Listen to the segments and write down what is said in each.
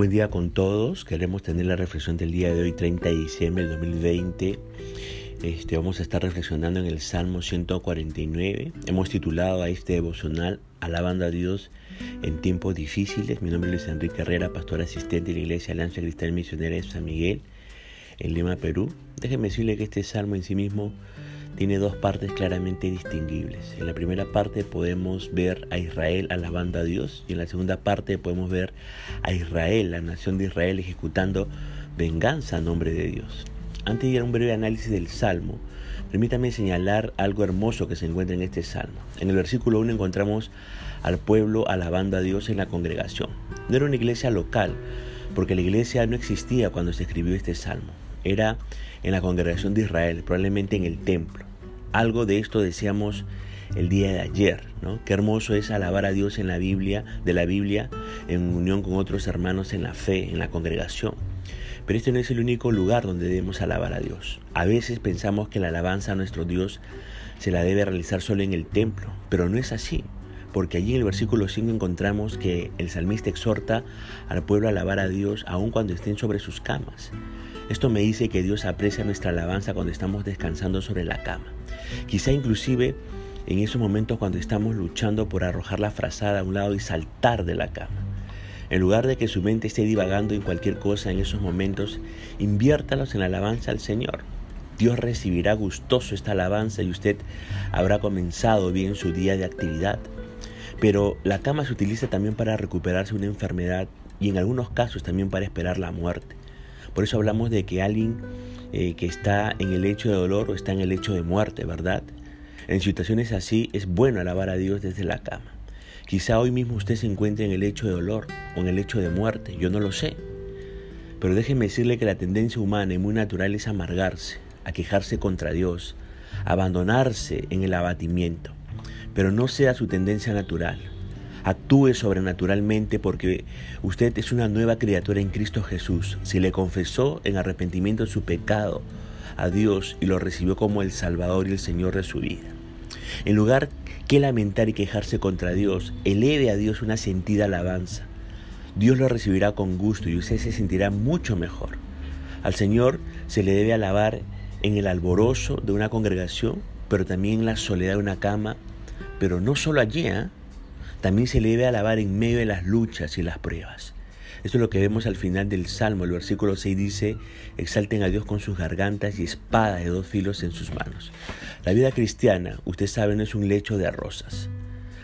Buen día con todos. Queremos tener la reflexión del día de hoy, 30 de diciembre del 2020. Este, vamos a estar reflexionando en el Salmo 149. Hemos titulado a este devocional Alabando a Dios en tiempos difíciles. Mi nombre es Luis Enrique Herrera, pastor asistente de la Iglesia Alianza Cristal Misionera de San Miguel, en Lima, Perú. Déjenme decirle que este salmo en sí mismo tiene dos partes claramente distinguibles. En la primera parte podemos ver a Israel alabando a Dios y en la segunda parte podemos ver a Israel, la nación de Israel, ejecutando venganza a nombre de Dios. Antes de ir a un breve análisis del Salmo, permítame señalar algo hermoso que se encuentra en este Salmo. En el versículo 1 encontramos al pueblo alabando a Dios en la congregación. No era una iglesia local, porque la iglesia no existía cuando se escribió este Salmo era en la congregación de Israel, probablemente en el templo. Algo de esto decíamos el día de ayer, ¿no? Qué hermoso es alabar a Dios en la Biblia, de la Biblia, en unión con otros hermanos en la fe, en la congregación. Pero este no es el único lugar donde debemos alabar a Dios. A veces pensamos que la alabanza a nuestro Dios se la debe realizar solo en el templo, pero no es así, porque allí en el versículo 5 encontramos que el salmista exhorta al pueblo a alabar a Dios aun cuando estén sobre sus camas. Esto me dice que Dios aprecia nuestra alabanza cuando estamos descansando sobre la cama. Quizá inclusive en esos momentos cuando estamos luchando por arrojar la frazada a un lado y saltar de la cama. En lugar de que su mente esté divagando en cualquier cosa en esos momentos, inviértalos en la alabanza al Señor. Dios recibirá gustoso esta alabanza y usted habrá comenzado bien su día de actividad. Pero la cama se utiliza también para recuperarse una enfermedad y en algunos casos también para esperar la muerte. Por eso hablamos de que alguien eh, que está en el hecho de dolor o está en el hecho de muerte, ¿verdad? En situaciones así es bueno alabar a Dios desde la cama. Quizá hoy mismo usted se encuentre en el hecho de dolor o en el hecho de muerte, yo no lo sé. Pero déjeme decirle que la tendencia humana y muy natural es amargarse, a quejarse contra Dios, abandonarse en el abatimiento. Pero no sea su tendencia natural actúe sobrenaturalmente porque usted es una nueva criatura en Cristo Jesús. Si le confesó en arrepentimiento su pecado a Dios y lo recibió como el Salvador y el Señor de su vida. En lugar que lamentar y quejarse contra Dios, eleve a Dios una sentida alabanza. Dios lo recibirá con gusto y usted se sentirá mucho mejor. Al Señor se le debe alabar en el alborozo de una congregación, pero también en la soledad de una cama, pero no solo allí, ¿eh? También se le debe alabar en medio de las luchas y las pruebas. Esto es lo que vemos al final del Salmo. El versículo 6 dice, exalten a Dios con sus gargantas y espada de dos filos en sus manos. La vida cristiana, usted sabe, no es un lecho de rosas.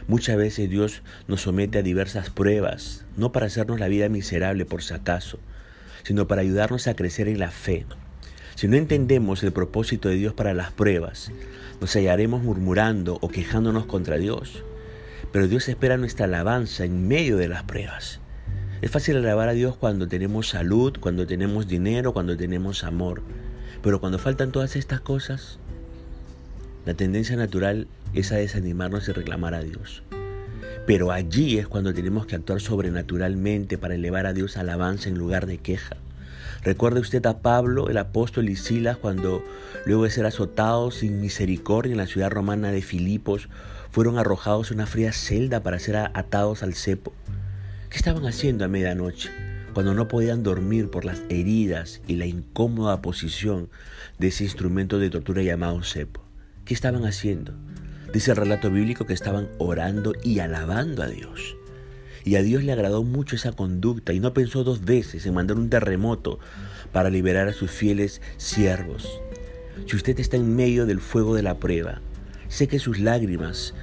Muchas veces Dios nos somete a diversas pruebas, no para hacernos la vida miserable por si acaso, sino para ayudarnos a crecer en la fe. Si no entendemos el propósito de Dios para las pruebas, nos hallaremos murmurando o quejándonos contra Dios. Pero Dios espera nuestra alabanza en medio de las pruebas. Es fácil alabar a Dios cuando tenemos salud, cuando tenemos dinero, cuando tenemos amor. Pero cuando faltan todas estas cosas, la tendencia natural es a desanimarnos y reclamar a Dios. Pero allí es cuando tenemos que actuar sobrenaturalmente para elevar a Dios alabanza en lugar de queja. Recuerde usted a Pablo, el apóstol y Silas, cuando luego de ser azotados sin misericordia en la ciudad romana de Filipos, fueron arrojados en una fría celda para ser atados al cepo. ¿Qué estaban haciendo a medianoche? Cuando no podían dormir por las heridas y la incómoda posición de ese instrumento de tortura llamado cepo. ¿Qué estaban haciendo? Dice el relato bíblico que estaban orando y alabando a Dios. Y a Dios le agradó mucho esa conducta y no pensó dos veces en mandar un terremoto para liberar a sus fieles siervos. Si usted está en medio del fuego de la prueba, Seque sus lágrimas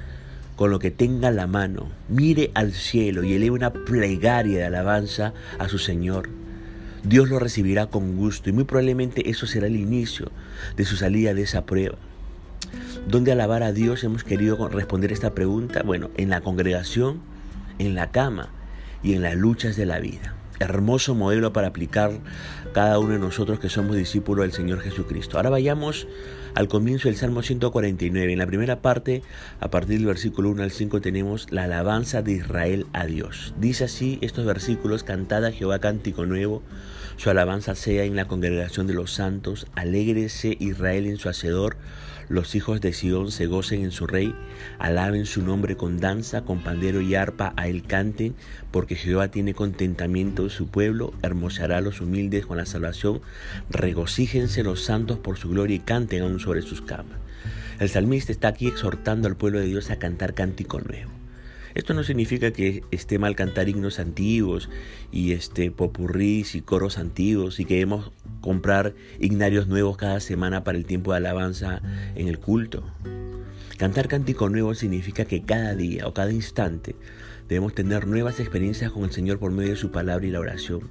con lo que tenga la mano, mire al cielo y eleve una plegaria de alabanza a su Señor. Dios lo recibirá con gusto y muy probablemente eso será el inicio de su salida de esa prueba. ¿Dónde alabar a Dios? Hemos querido responder esta pregunta. Bueno, en la congregación, en la cama y en las luchas de la vida. Hermoso modelo para aplicar cada uno de nosotros que somos discípulos del Señor Jesucristo. Ahora vayamos al comienzo del Salmo 149. En la primera parte, a partir del versículo 1 al 5, tenemos la alabanza de Israel a Dios. Dice así estos versículos, cantada Jehová cántico nuevo, su alabanza sea en la congregación de los santos, alégrese Israel en su hacedor, los hijos de Sión se gocen en su rey, alaben su nombre con danza, con pandero y arpa a él canten, porque Jehová tiene contentamiento de su pueblo, hermosará a los humildes con la salvación, regocíjense los santos por su gloria y canten aún sobre sus camas. El salmista está aquí exhortando al pueblo de Dios a cantar cántico nuevo. Esto no significa que esté mal cantar himnos antiguos y este popurrís y coros antiguos y que debemos comprar ignarios nuevos cada semana para el tiempo de alabanza en el culto. Cantar cántico nuevo significa que cada día o cada instante debemos tener nuevas experiencias con el Señor por medio de su palabra y la oración.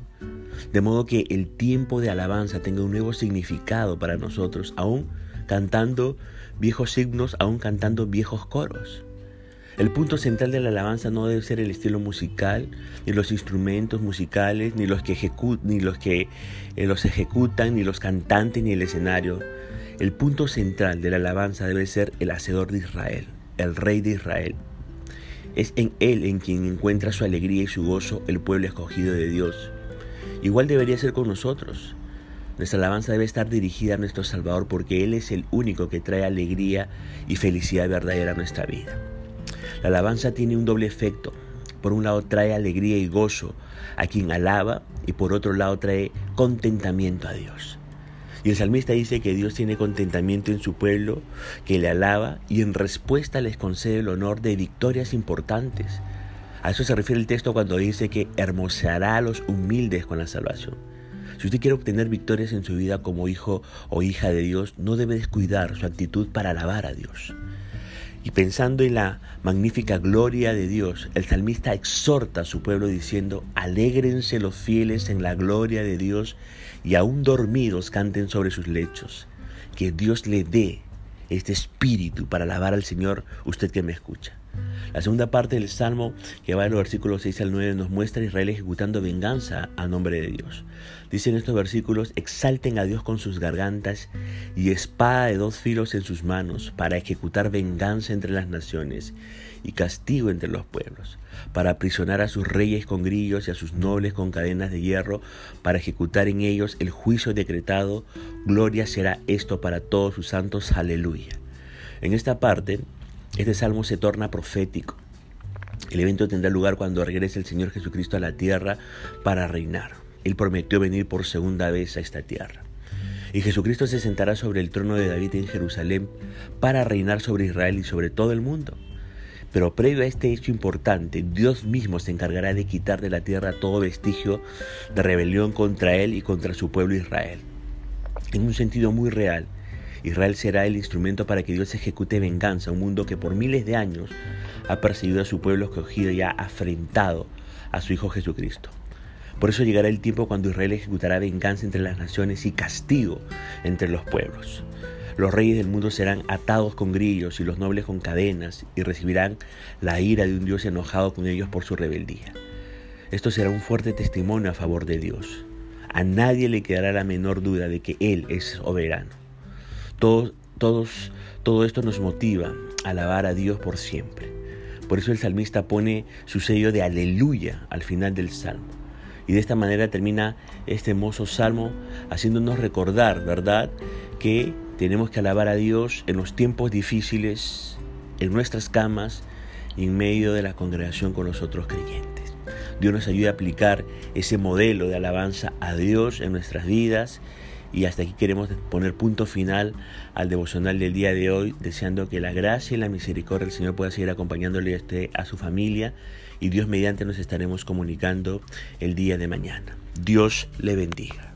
De modo que el tiempo de alabanza tenga un nuevo significado para nosotros, aún cantando viejos himnos, aún cantando viejos coros. El punto central de la alabanza no debe ser el estilo musical, ni los instrumentos musicales, ni los que, ni los, que eh, los ejecutan, ni los cantantes, ni el escenario. El punto central de la alabanza debe ser el hacedor de Israel, el rey de Israel. Es en él en quien encuentra su alegría y su gozo el pueblo escogido de Dios. Igual debería ser con nosotros. Nuestra alabanza debe estar dirigida a nuestro Salvador porque Él es el único que trae alegría y felicidad verdadera a nuestra vida. La alabanza tiene un doble efecto. Por un lado trae alegría y gozo a quien alaba y por otro lado trae contentamiento a Dios. Y el salmista dice que Dios tiene contentamiento en su pueblo, que le alaba y en respuesta les concede el honor de victorias importantes. A eso se refiere el texto cuando dice que hermoseará a los humildes con la salvación. Si usted quiere obtener victorias en su vida como hijo o hija de Dios, no debe descuidar su actitud para alabar a Dios. Y pensando en la magnífica gloria de Dios, el salmista exhorta a su pueblo diciendo, alégrense los fieles en la gloria de Dios y aún dormidos canten sobre sus lechos. Que Dios le dé este espíritu para alabar al Señor, usted que me escucha. La segunda parte del Salmo, que va de los versículos 6 al 9, nos muestra a Israel ejecutando venganza a nombre de Dios. Dicen estos versículos, exalten a Dios con sus gargantas y espada de dos filos en sus manos para ejecutar venganza entre las naciones y castigo entre los pueblos, para aprisionar a sus reyes con grillos y a sus nobles con cadenas de hierro, para ejecutar en ellos el juicio decretado. Gloria será esto para todos sus santos. Aleluya. En esta parte este salmo se torna profético. El evento tendrá lugar cuando regrese el Señor Jesucristo a la tierra para reinar. Él prometió venir por segunda vez a esta tierra. Y Jesucristo se sentará sobre el trono de David en Jerusalén para reinar sobre Israel y sobre todo el mundo. Pero previo a este hecho importante, Dios mismo se encargará de quitar de la tierra todo vestigio de rebelión contra Él y contra su pueblo Israel. En un sentido muy real, Israel será el instrumento para que Dios ejecute venganza, un mundo que por miles de años ha perseguido a su pueblo escogido y ha afrentado a su Hijo Jesucristo. Por eso llegará el tiempo cuando Israel ejecutará venganza entre las naciones y castigo entre los pueblos. Los reyes del mundo serán atados con grillos y los nobles con cadenas y recibirán la ira de un Dios enojado con ellos por su rebeldía. Esto será un fuerte testimonio a favor de Dios. A nadie le quedará la menor duda de que Él es soberano. Todo, todos, todo esto nos motiva a alabar a Dios por siempre. Por eso el salmista pone su sello de aleluya al final del salmo. Y de esta manera termina este hermoso salmo haciéndonos recordar, ¿verdad?, que tenemos que alabar a Dios en los tiempos difíciles, en nuestras camas y en medio de la congregación con los otros creyentes. Dios nos ayuda a aplicar ese modelo de alabanza a Dios en nuestras vidas y hasta aquí queremos poner punto final al devocional del día de hoy, deseando que la gracia y la misericordia del Señor pueda seguir acompañándole a, usted, a su familia y Dios mediante nos estaremos comunicando el día de mañana. Dios le bendiga.